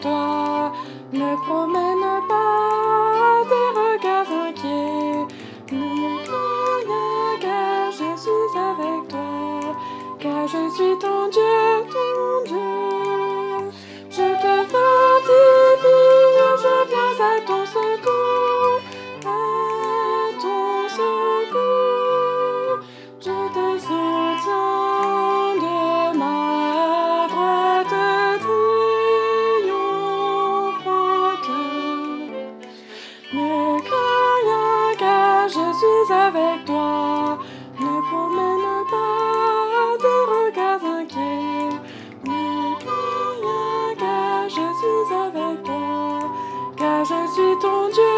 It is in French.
toi. Ne promène pas tes regards inquiets. Crains rien car je suis avec toi. Car je suis ton Dieu. Ne crains rien car je suis avec toi. Ne promène pas tes regards inquiets. Ne crains rien car je suis avec toi. Car je suis ton Dieu.